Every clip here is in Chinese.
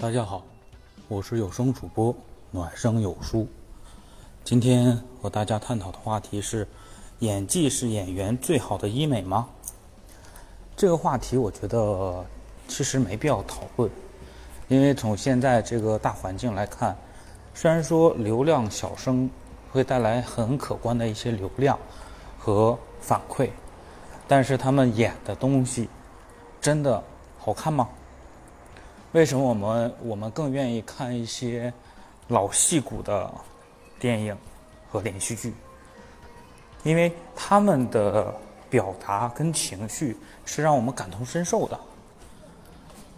大家好，我是有声主播暖声有书。今天和大家探讨的话题是：演技是演员最好的医美吗？这个话题我觉得其实没必要讨论，因为从现在这个大环境来看，虽然说流量小生会带来很可观的一些流量和反馈，但是他们演的东西真的好看吗？为什么我们我们更愿意看一些老戏骨的电影和连续剧？因为他们的表达跟情绪是让我们感同身受的。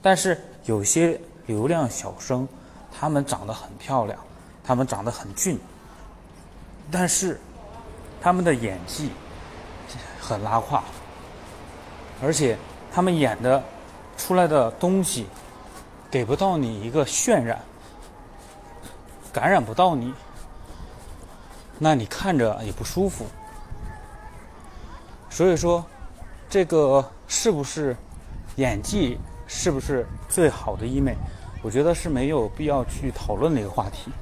但是有些流量小生，他们长得很漂亮，他们长得很俊，但是他们的演技很拉胯，而且他们演的出来的东西。给不到你一个渲染，感染不到你，那你看着也不舒服。所以说，这个是不是演技是不是最好的医美？我觉得是没有必要去讨论的一个话题，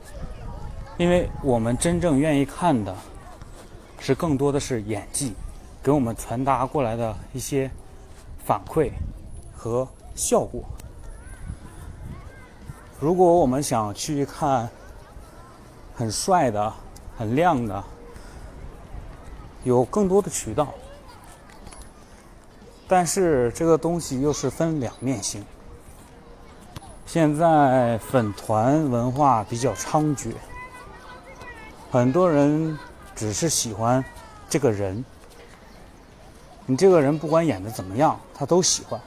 因为我们真正愿意看的是更多的是演技给我们传达过来的一些反馈和效果。如果我们想去看很帅的、很亮的，有更多的渠道，但是这个东西又是分两面性。现在粉团文化比较猖獗，很多人只是喜欢这个人，你这个人不管演的怎么样，他都喜欢。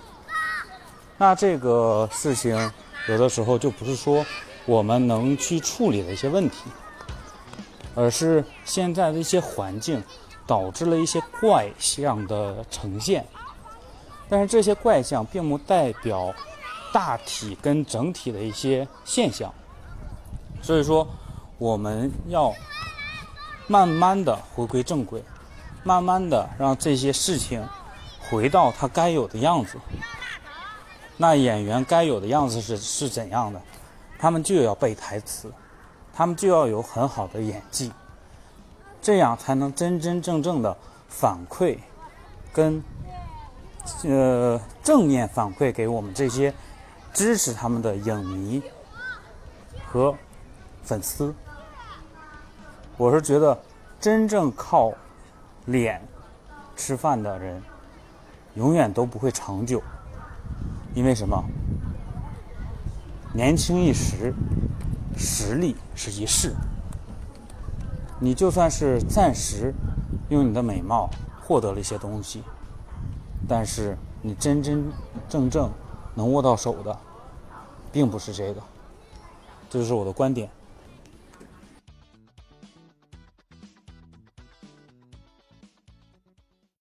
那这个事情。有的时候就不是说我们能去处理的一些问题，而是现在的一些环境导致了一些怪象的呈现。但是这些怪象并不代表大体跟整体的一些现象，所以说我们要慢慢的回归正轨，慢慢的让这些事情回到它该有的样子。那演员该有的样子是是怎样的？他们就要背台词，他们就要有很好的演技，这样才能真真正正的反馈，跟呃正面反馈给我们这些支持他们的影迷和粉丝。我是觉得，真正靠脸吃饭的人，永远都不会长久。因为什么？年轻一时，实力是一世。你就算是暂时用你的美貌获得了一些东西，但是你真真正正能握到手的，并不是这个。这就是我的观点。